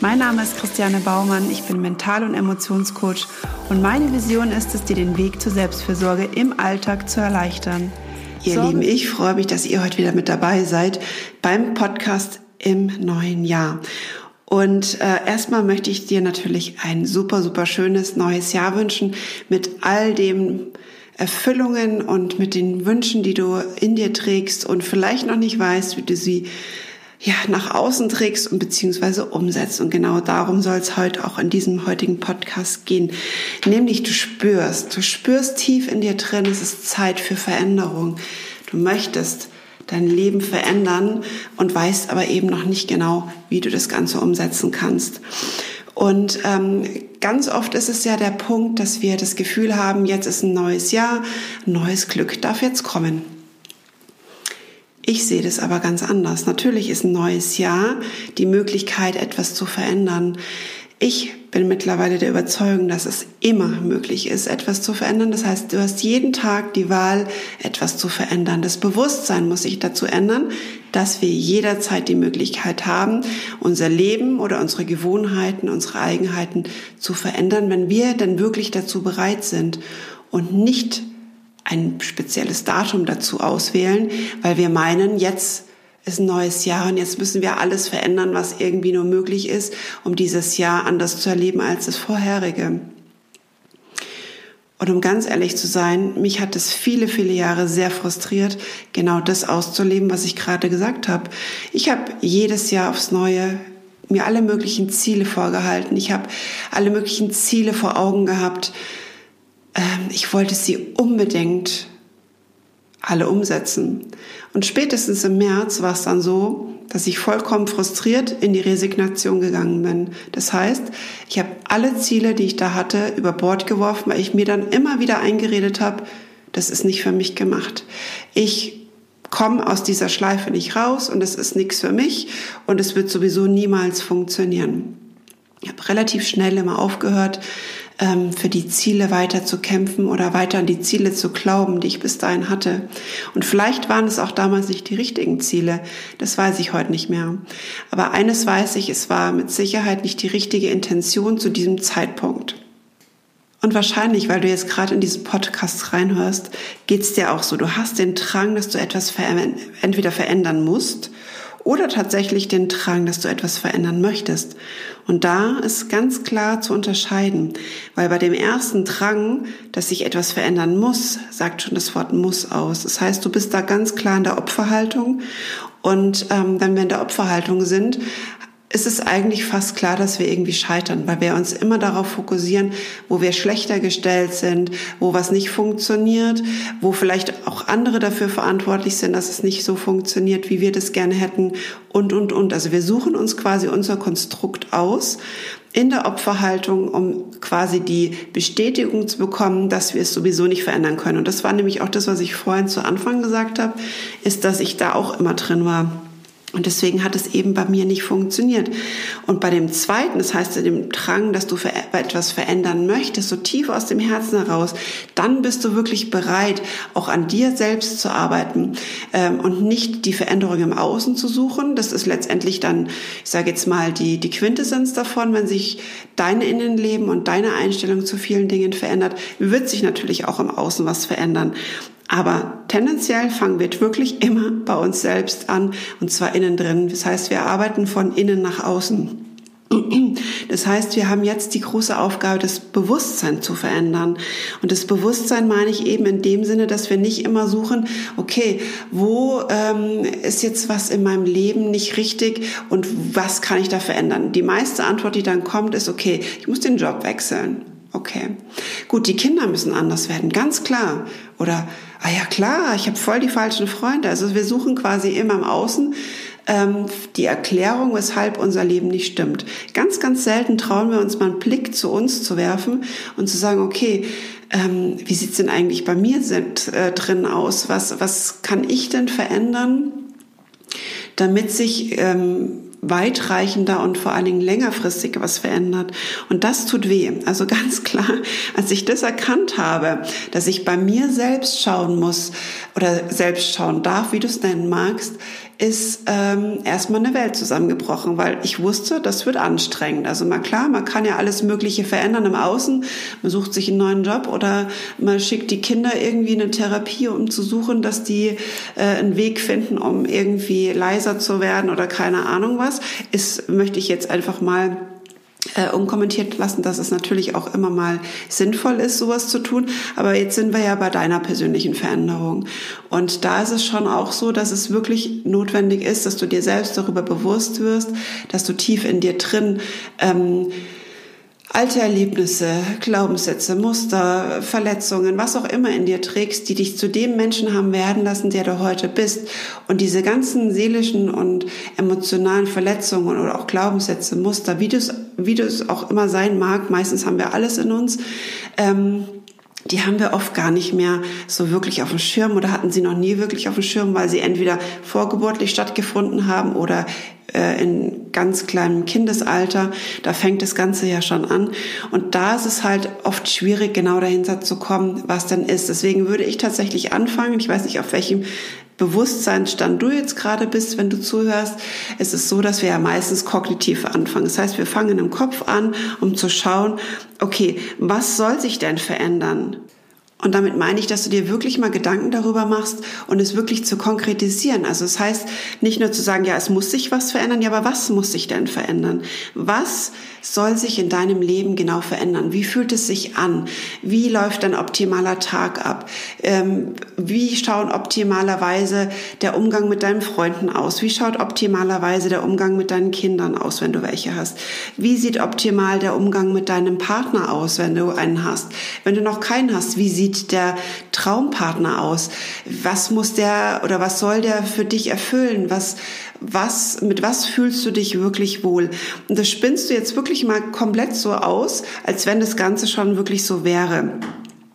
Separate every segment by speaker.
Speaker 1: Mein Name ist Christiane Baumann, ich bin Mental- und Emotionscoach und meine Vision ist es, dir den Weg zur Selbstfürsorge im Alltag zu erleichtern. Ihr so. Lieben, ich freue mich, dass ihr heute wieder mit dabei seid beim Podcast im neuen Jahr. Und äh, erstmal möchte ich dir natürlich ein super, super schönes neues Jahr wünschen mit all dem Erfüllungen und mit den Wünschen, die du in dir trägst und vielleicht noch nicht weißt, wie du sie ja, nach außen trägst und beziehungsweise umsetzt. Und genau darum soll es heute auch in diesem heutigen Podcast gehen. Nämlich du spürst, du spürst tief in dir drin, es ist Zeit für Veränderung. Du möchtest dein Leben verändern und weißt aber eben noch nicht genau, wie du das Ganze umsetzen kannst. Und ähm, ganz oft ist es ja der Punkt, dass wir das Gefühl haben, jetzt ist ein neues Jahr, neues Glück darf jetzt kommen. Ich sehe das aber ganz anders. Natürlich ist ein neues Jahr die Möglichkeit, etwas zu verändern. Ich bin mittlerweile der Überzeugung, dass es immer möglich ist, etwas zu verändern. Das heißt, du hast jeden Tag die Wahl, etwas zu verändern. Das Bewusstsein muss sich dazu ändern, dass wir jederzeit die Möglichkeit haben, unser Leben oder unsere Gewohnheiten, unsere Eigenheiten zu verändern, wenn wir dann wirklich dazu bereit sind und nicht ein spezielles Datum dazu auswählen, weil wir meinen, jetzt ist ein neues Jahr und jetzt müssen wir alles verändern, was irgendwie nur möglich ist, um dieses Jahr anders zu erleben als das vorherige. Und um ganz ehrlich zu sein, mich hat es viele, viele Jahre sehr frustriert, genau das auszuleben, was ich gerade gesagt habe. Ich habe jedes Jahr aufs Neue mir alle möglichen Ziele vorgehalten. Ich habe alle möglichen Ziele vor Augen gehabt ich wollte sie unbedingt alle umsetzen. Und spätestens im März war es dann so, dass ich vollkommen frustriert in die Resignation gegangen bin. Das heißt, ich habe alle Ziele, die ich da hatte, über Bord geworfen, weil ich mir dann immer wieder eingeredet habe, das ist nicht für mich gemacht. Ich komme aus dieser Schleife nicht raus und es ist nichts für mich und es wird sowieso niemals funktionieren. Ich habe relativ schnell immer aufgehört, ähm, für die Ziele weiter zu kämpfen oder weiter an die Ziele zu glauben, die ich bis dahin hatte. Und vielleicht waren es auch damals nicht die richtigen Ziele. Das weiß ich heute nicht mehr. Aber eines weiß ich, es war mit Sicherheit nicht die richtige Intention zu diesem Zeitpunkt. Und wahrscheinlich, weil du jetzt gerade in diesen Podcast reinhörst, geht's dir auch so. Du hast den Drang, dass du etwas entweder verändern musst oder tatsächlich den Drang, dass du etwas verändern möchtest. Und da ist ganz klar zu unterscheiden, weil bei dem ersten Drang, dass sich etwas verändern muss, sagt schon das Wort muss aus. Das heißt, du bist da ganz klar in der Opferhaltung und ähm, wenn wir in der Opferhaltung sind, ist es eigentlich fast klar, dass wir irgendwie scheitern, weil wir uns immer darauf fokussieren, wo wir schlechter gestellt sind, wo was nicht funktioniert, wo vielleicht auch andere dafür verantwortlich sind, dass es nicht so funktioniert, wie wir das gerne hätten und, und, und. Also wir suchen uns quasi unser Konstrukt aus in der Opferhaltung, um quasi die Bestätigung zu bekommen, dass wir es sowieso nicht verändern können. Und das war nämlich auch das, was ich vorhin zu Anfang gesagt habe, ist, dass ich da auch immer drin war und deswegen hat es eben bei mir nicht funktioniert. Und bei dem zweiten, das heißt dem Drang, dass du etwas verändern möchtest, so tief aus dem Herzen heraus, dann bist du wirklich bereit, auch an dir selbst zu arbeiten ähm, und nicht die Veränderung im Außen zu suchen. Das ist letztendlich dann, ich sage jetzt mal, die, die Quintessenz davon, wenn sich dein Innenleben und deine Einstellung zu vielen Dingen verändert, wird sich natürlich auch im Außen was verändern. Aber tendenziell fangen wir wirklich immer bei uns selbst an, und zwar innen drin. Das heißt, wir arbeiten von innen nach außen. Das heißt, wir haben jetzt die große Aufgabe, das Bewusstsein zu verändern. Und das Bewusstsein meine ich eben in dem Sinne, dass wir nicht immer suchen, okay, wo ähm, ist jetzt was in meinem Leben nicht richtig und was kann ich da verändern? Die meiste Antwort, die dann kommt, ist, okay, ich muss den Job wechseln. Okay. Gut, die Kinder müssen anders werden, ganz klar. Oder, ah ja klar, ich habe voll die falschen Freunde. Also wir suchen quasi immer im Außen ähm, die Erklärung, weshalb unser Leben nicht stimmt. Ganz, ganz selten trauen wir uns mal einen Blick zu uns zu werfen und zu sagen, okay, ähm, wie sieht's denn eigentlich bei mir sind, äh, drin aus? Was, was kann ich denn verändern, damit sich ähm, weitreichender und vor allen Dingen längerfristig was verändert. Und das tut weh. Also ganz klar, als ich das erkannt habe, dass ich bei mir selbst schauen muss oder selbst schauen darf, wie du es nennen magst, ist ähm, erstmal eine Welt zusammengebrochen, weil ich wusste, das wird anstrengend. Also mal klar, man kann ja alles Mögliche verändern im Außen. Man sucht sich einen neuen Job oder man schickt die Kinder irgendwie in eine Therapie, um zu suchen, dass die äh, einen Weg finden, um irgendwie leiser zu werden oder keine Ahnung was. Ist, möchte ich jetzt einfach mal äh, unkommentiert lassen, dass es natürlich auch immer mal sinnvoll ist, sowas zu tun. Aber jetzt sind wir ja bei deiner persönlichen Veränderung. Und da ist es schon auch so, dass es wirklich notwendig ist, dass du dir selbst darüber bewusst wirst, dass du tief in dir drin ähm, alte Erlebnisse, Glaubenssätze, Muster, Verletzungen, was auch immer in dir trägst, die dich zu dem Menschen haben werden lassen, der du heute bist. Und diese ganzen seelischen und emotionalen Verletzungen oder auch Glaubenssätze, Muster, wie du es, wie auch immer sein mag, meistens haben wir alles in uns, ähm, die haben wir oft gar nicht mehr so wirklich auf dem Schirm oder hatten sie noch nie wirklich auf dem Schirm, weil sie entweder vorgeburtlich stattgefunden haben oder äh, in ganz kleinem Kindesalter. Da fängt das Ganze ja schon an. Und da ist es halt oft schwierig, genau dahinter zu kommen, was denn ist. Deswegen würde ich tatsächlich anfangen. Ich weiß nicht, auf welchem Bewusstseinsstand du jetzt gerade bist, wenn du zuhörst. Es ist so, dass wir ja meistens kognitiv anfangen. Das heißt, wir fangen im Kopf an, um zu schauen, okay, was soll sich denn verändern? Und damit meine ich, dass du dir wirklich mal Gedanken darüber machst und es wirklich zu konkretisieren. Also es das heißt nicht nur zu sagen, ja, es muss sich was verändern, ja, aber was muss sich denn verändern? Was soll sich in deinem Leben genau verändern? Wie fühlt es sich an? Wie läuft ein optimaler Tag ab? Ähm, wie schaut optimalerweise der Umgang mit deinen Freunden aus? Wie schaut optimalerweise der Umgang mit deinen Kindern aus, wenn du welche hast? Wie sieht optimal der Umgang mit deinem Partner aus, wenn du einen hast? Wenn du noch keinen hast, wie sieht der Traumpartner aus? Was muss der oder was soll der für dich erfüllen? Was, was, mit was fühlst du dich wirklich wohl? Und das spinnst du jetzt wirklich mal komplett so aus, als wenn das Ganze schon wirklich so wäre.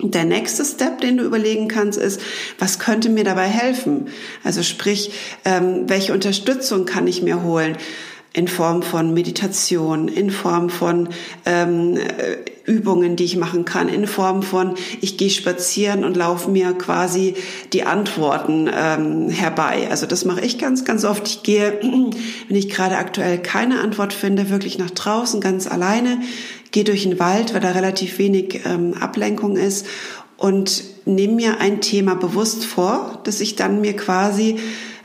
Speaker 1: Der nächste Step, den du überlegen kannst, ist, was könnte mir dabei helfen? Also sprich, ähm, welche Unterstützung kann ich mir holen? In Form von Meditation, in Form von ähm, Übungen, die ich machen kann, in Form von ich gehe spazieren und laufe mir quasi die Antworten ähm, herbei. Also das mache ich ganz, ganz oft. Ich gehe, wenn ich gerade aktuell keine Antwort finde, wirklich nach draußen ganz alleine, gehe durch den Wald, weil da relativ wenig ähm, Ablenkung ist und nehme mir ein Thema bewusst vor, dass ich dann mir quasi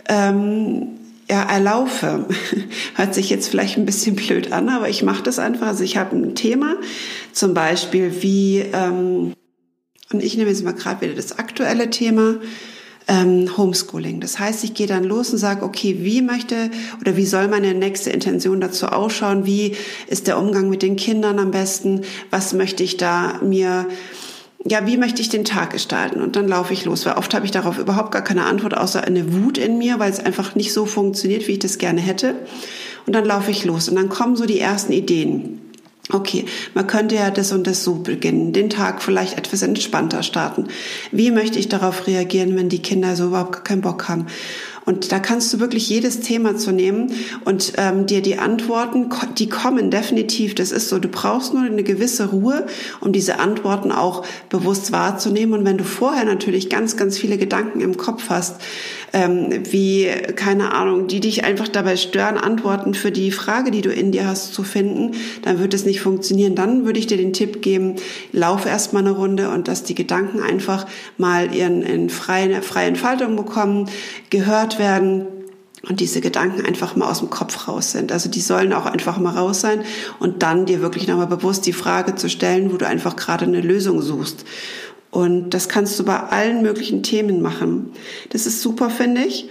Speaker 1: ähm, ja, erlaufe. Hört sich jetzt vielleicht ein bisschen blöd an, aber ich mache das einfach. Also ich habe ein Thema, zum Beispiel wie, ähm, und ich nehme jetzt mal gerade wieder das aktuelle Thema, ähm, Homeschooling. Das heißt, ich gehe dann los und sage, okay, wie möchte oder wie soll meine nächste Intention dazu ausschauen? Wie ist der Umgang mit den Kindern am besten? Was möchte ich da mir ja, wie möchte ich den Tag gestalten? Und dann laufe ich los, weil oft habe ich darauf überhaupt gar keine Antwort, außer eine Wut in mir, weil es einfach nicht so funktioniert, wie ich das gerne hätte. Und dann laufe ich los und dann kommen so die ersten Ideen. Okay, man könnte ja das und das so beginnen, den Tag vielleicht etwas entspannter starten. Wie möchte ich darauf reagieren, wenn die Kinder so überhaupt keinen Bock haben? Und da kannst du wirklich jedes Thema zu nehmen und ähm, dir die Antworten, die kommen definitiv. Das ist so. Du brauchst nur eine gewisse Ruhe, um diese Antworten auch bewusst wahrzunehmen. Und wenn du vorher natürlich ganz, ganz viele Gedanken im Kopf hast, ähm, wie, keine Ahnung, die dich einfach dabei stören, Antworten für die Frage, die du in dir hast, zu finden, dann wird es nicht funktionieren. Dann würde ich dir den Tipp geben, lauf erst mal eine Runde und dass die Gedanken einfach mal ihren in freie, freie Entfaltung bekommen, gehört werden und diese Gedanken einfach mal aus dem Kopf raus sind. Also die sollen auch einfach mal raus sein und dann dir wirklich nochmal bewusst die Frage zu stellen, wo du einfach gerade eine Lösung suchst. Und das kannst du bei allen möglichen Themen machen. Das ist super, finde ich.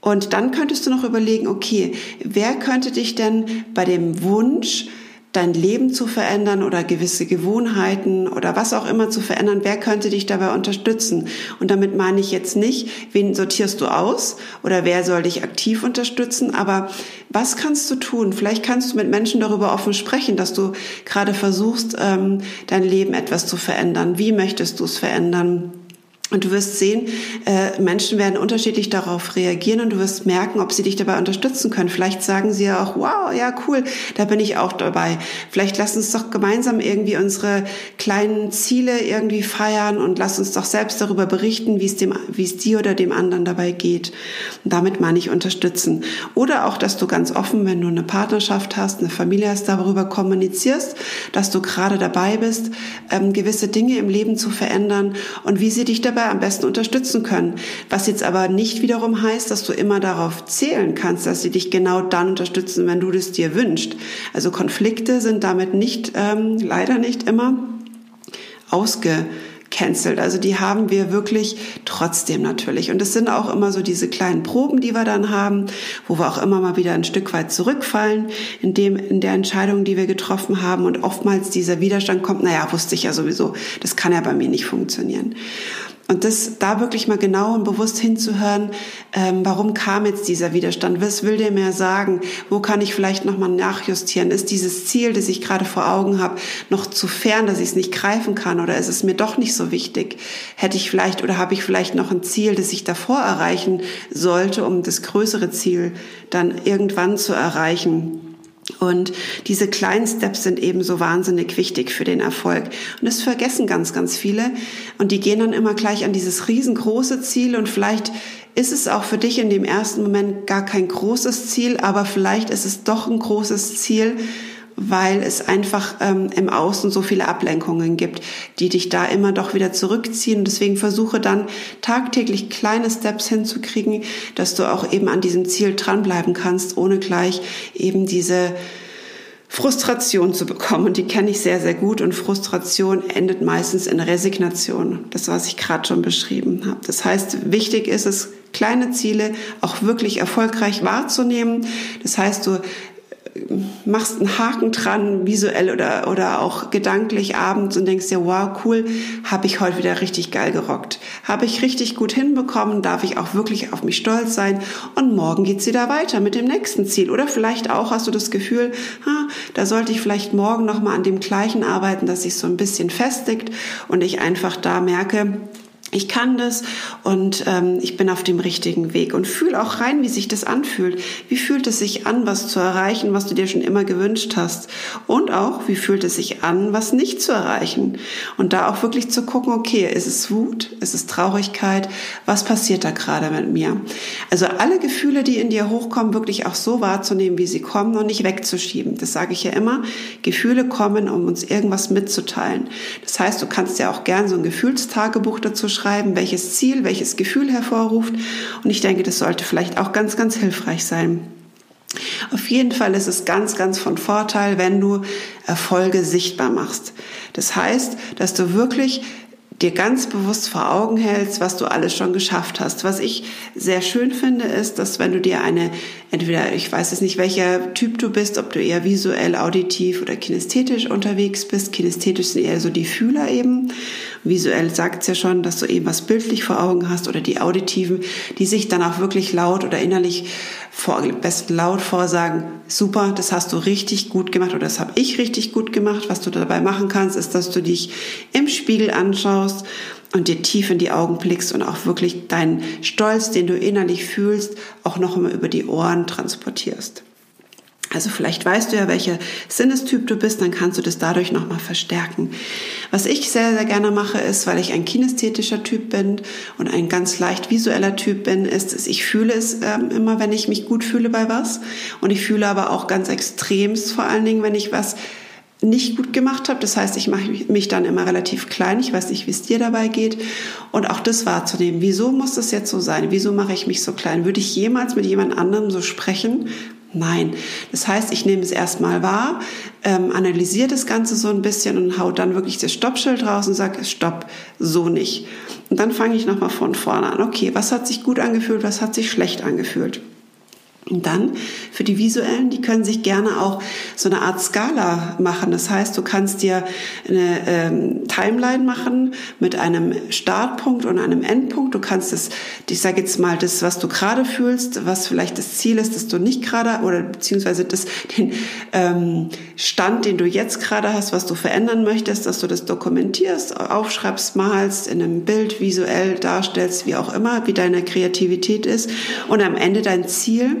Speaker 1: Und dann könntest du noch überlegen, okay, wer könnte dich denn bei dem Wunsch, dein Leben zu verändern oder gewisse Gewohnheiten oder was auch immer zu verändern, wer könnte dich dabei unterstützen? Und damit meine ich jetzt nicht, wen sortierst du aus oder wer soll dich aktiv unterstützen, aber was kannst du tun? Vielleicht kannst du mit Menschen darüber offen sprechen, dass du gerade versuchst, ähm, dein Leben etwas zu verändern. Wie möchtest du es verändern? Und du wirst sehen, äh, Menschen werden unterschiedlich darauf reagieren und du wirst merken, ob sie dich dabei unterstützen können. Vielleicht sagen sie ja auch, wow, ja, cool, da bin ich auch dabei. Vielleicht lass uns doch gemeinsam irgendwie unsere kleinen Ziele irgendwie feiern und lass uns doch selbst darüber berichten, wie es dem, wie es dir oder dem anderen dabei geht. Und damit meine ich unterstützen. Oder auch, dass du ganz offen, wenn du eine Partnerschaft hast, eine Familie hast, darüber kommunizierst, dass du gerade dabei bist, ähm, gewisse Dinge im Leben zu verändern und wie sie dich dabei dabei am besten unterstützen können. Was jetzt aber nicht wiederum heißt, dass du immer darauf zählen kannst, dass sie dich genau dann unterstützen, wenn du das dir wünschst. Also Konflikte sind damit nicht, ähm, leider nicht immer ausge cancelt. Also die haben wir wirklich trotzdem natürlich. Und es sind auch immer so diese kleinen Proben, die wir dann haben, wo wir auch immer mal wieder ein Stück weit zurückfallen in dem, in der Entscheidung, die wir getroffen haben. Und oftmals dieser Widerstand kommt, naja, wusste ich ja sowieso, das kann ja bei mir nicht funktionieren. Und das da wirklich mal genau und bewusst hinzuhören, ähm, warum kam jetzt dieser Widerstand? Was will der mir sagen? Wo kann ich vielleicht nochmal nachjustieren? Ist dieses Ziel, das ich gerade vor Augen habe, noch zu fern, dass ich es nicht greifen kann? Oder ist es mir doch nicht so wichtig? Hätte ich vielleicht oder habe ich vielleicht noch ein Ziel, das ich davor erreichen sollte, um das größere Ziel dann irgendwann zu erreichen? Und diese kleinen Steps sind eben so wahnsinnig wichtig für den Erfolg. Und das vergessen ganz, ganz viele. Und die gehen dann immer gleich an dieses riesengroße Ziel. Und vielleicht ist es auch für dich in dem ersten Moment gar kein großes Ziel, aber vielleicht ist es doch ein großes Ziel, weil es einfach ähm, im Außen so viele Ablenkungen gibt, die dich da immer doch wieder zurückziehen. Und deswegen versuche dann tagtäglich kleine Steps hinzukriegen, dass du auch eben an diesem Ziel dranbleiben kannst, ohne gleich eben diese Frustration zu bekommen. Und die kenne ich sehr, sehr gut. Und Frustration endet meistens in Resignation. Das, was ich gerade schon beschrieben habe. Das heißt, wichtig ist es, kleine Ziele auch wirklich erfolgreich wahrzunehmen. Das heißt, du machst einen Haken dran, visuell oder, oder auch gedanklich abends und denkst dir, wow, cool, habe ich heute wieder richtig geil gerockt. Habe ich richtig gut hinbekommen, darf ich auch wirklich auf mich stolz sein und morgen geht's wieder weiter mit dem nächsten Ziel. Oder vielleicht auch hast du das Gefühl, ha, da sollte ich vielleicht morgen nochmal an dem gleichen arbeiten, dass sich so ein bisschen festigt und ich einfach da merke, ich kann das und ähm, ich bin auf dem richtigen Weg und fühl auch rein, wie sich das anfühlt. Wie fühlt es sich an, was zu erreichen, was du dir schon immer gewünscht hast? Und auch, wie fühlt es sich an, was nicht zu erreichen? Und da auch wirklich zu gucken, okay, ist es Wut, ist es Traurigkeit, was passiert da gerade mit mir? Also alle Gefühle, die in dir hochkommen, wirklich auch so wahrzunehmen, wie sie kommen und nicht wegzuschieben. Das sage ich ja immer. Gefühle kommen, um uns irgendwas mitzuteilen. Das heißt, du kannst ja auch gern so ein Gefühlstagebuch dazu schreiben schreiben, welches Ziel, welches Gefühl hervorruft. Und ich denke, das sollte vielleicht auch ganz, ganz hilfreich sein. Auf jeden Fall ist es ganz, ganz von Vorteil, wenn du Erfolge sichtbar machst. Das heißt, dass du wirklich dir ganz bewusst vor Augen hältst, was du alles schon geschafft hast. Was ich sehr schön finde, ist, dass wenn du dir eine, entweder, ich weiß es nicht, welcher Typ du bist, ob du eher visuell, auditiv oder kinästhetisch unterwegs bist. Kinästhetisch sind eher so die Fühler eben. Visuell sagt es ja schon, dass du eben was bildlich vor Augen hast oder die auditiven, die sich dann auch wirklich laut oder innerlich vor, besten laut vorsagen, super, das hast du richtig gut gemacht oder das habe ich richtig gut gemacht. Was du dabei machen kannst, ist, dass du dich im Spiegel anschaust und dir tief in die Augen blickst und auch wirklich deinen Stolz, den du innerlich fühlst, auch noch einmal über die Ohren transportierst. Also vielleicht weißt du ja, welcher Sinnestyp du bist, dann kannst du das dadurch nochmal verstärken. Was ich sehr, sehr gerne mache, ist, weil ich ein kinästhetischer Typ bin und ein ganz leicht visueller Typ bin, ist, dass ich fühle es ähm, immer, wenn ich mich gut fühle bei was. Und ich fühle aber auch ganz extremst, vor allen Dingen, wenn ich was nicht gut gemacht habe. Das heißt, ich mache mich dann immer relativ klein. Ich weiß nicht, wie es dir dabei geht. Und auch das wahrzunehmen. Wieso muss das jetzt so sein? Wieso mache ich mich so klein? Würde ich jemals mit jemand anderem so sprechen? Nein. Das heißt, ich nehme es erstmal wahr, ähm, analysiere das Ganze so ein bisschen und hau dann wirklich das Stoppschild raus und sage, stopp, so nicht. Und dann fange ich nochmal von vorne an. Okay, was hat sich gut angefühlt, was hat sich schlecht angefühlt? Und dann für die visuellen, die können sich gerne auch so eine Art Skala machen. Das heißt, du kannst dir eine ähm, Timeline machen mit einem Startpunkt und einem Endpunkt. Du kannst es, ich sage jetzt mal, das, was du gerade fühlst, was vielleicht das Ziel ist, dass du nicht gerade oder beziehungsweise das, den ähm, Stand, den du jetzt gerade hast, was du verändern möchtest, dass du das dokumentierst, aufschreibst, malst, in einem Bild visuell darstellst, wie auch immer, wie deine Kreativität ist und am Ende dein Ziel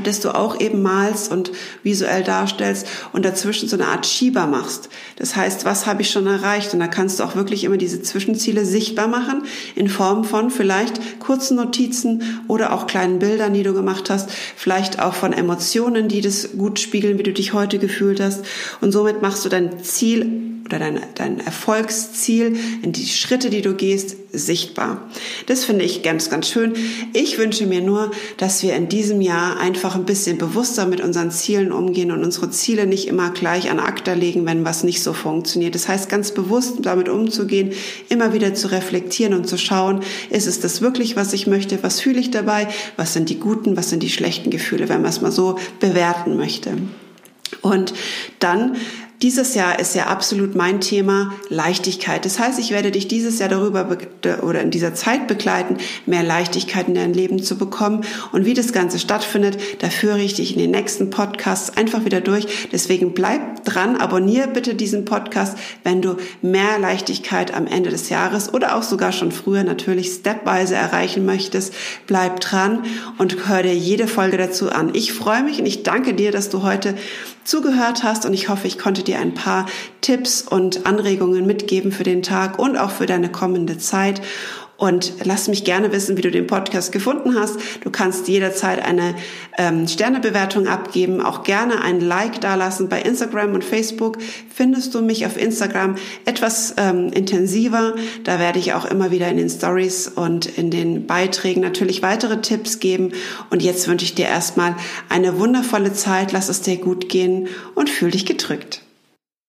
Speaker 1: dass du auch eben malst und visuell darstellst und dazwischen so eine Art Schieber machst. Das heißt, was habe ich schon erreicht? Und da kannst du auch wirklich immer diese Zwischenziele sichtbar machen in Form von vielleicht kurzen Notizen oder auch kleinen Bildern, die du gemacht hast, vielleicht auch von Emotionen, die das gut spiegeln, wie du dich heute gefühlt hast. Und somit machst du dein Ziel oder dein, dein Erfolgsziel, in die Schritte, die du gehst, sichtbar. Das finde ich ganz, ganz schön. Ich wünsche mir nur, dass wir in diesem Jahr einfach ein bisschen bewusster mit unseren Zielen umgehen und unsere Ziele nicht immer gleich an Akta legen, wenn was nicht so funktioniert. Das heißt, ganz bewusst damit umzugehen, immer wieder zu reflektieren und zu schauen, ist es das wirklich, was ich möchte? Was fühle ich dabei? Was sind die guten? Was sind die schlechten Gefühle, wenn man es mal so bewerten möchte? Und dann dieses Jahr ist ja absolut mein Thema Leichtigkeit. Das heißt, ich werde dich dieses Jahr darüber oder in dieser Zeit begleiten, mehr Leichtigkeit in dein Leben zu bekommen. Und wie das Ganze stattfindet, da führe ich dich in den nächsten Podcasts einfach wieder durch. Deswegen bleib dran, abonniere bitte diesen Podcast, wenn du mehr Leichtigkeit am Ende des Jahres oder auch sogar schon früher natürlich stepweise erreichen möchtest. Bleib dran und hör dir jede Folge dazu an. Ich freue mich und ich danke dir, dass du heute zugehört hast und ich hoffe, ich konnte dir ein paar Tipps und Anregungen mitgeben für den Tag und auch für deine kommende Zeit. Und lass mich gerne wissen, wie du den Podcast gefunden hast. Du kannst jederzeit eine ähm, Sternebewertung abgeben, auch gerne ein Like dalassen. Bei Instagram und Facebook findest du mich auf Instagram etwas ähm, intensiver. Da werde ich auch immer wieder in den Stories und in den Beiträgen natürlich weitere Tipps geben. Und jetzt wünsche ich dir erstmal eine wundervolle Zeit. Lass es dir gut gehen und fühl dich gedrückt.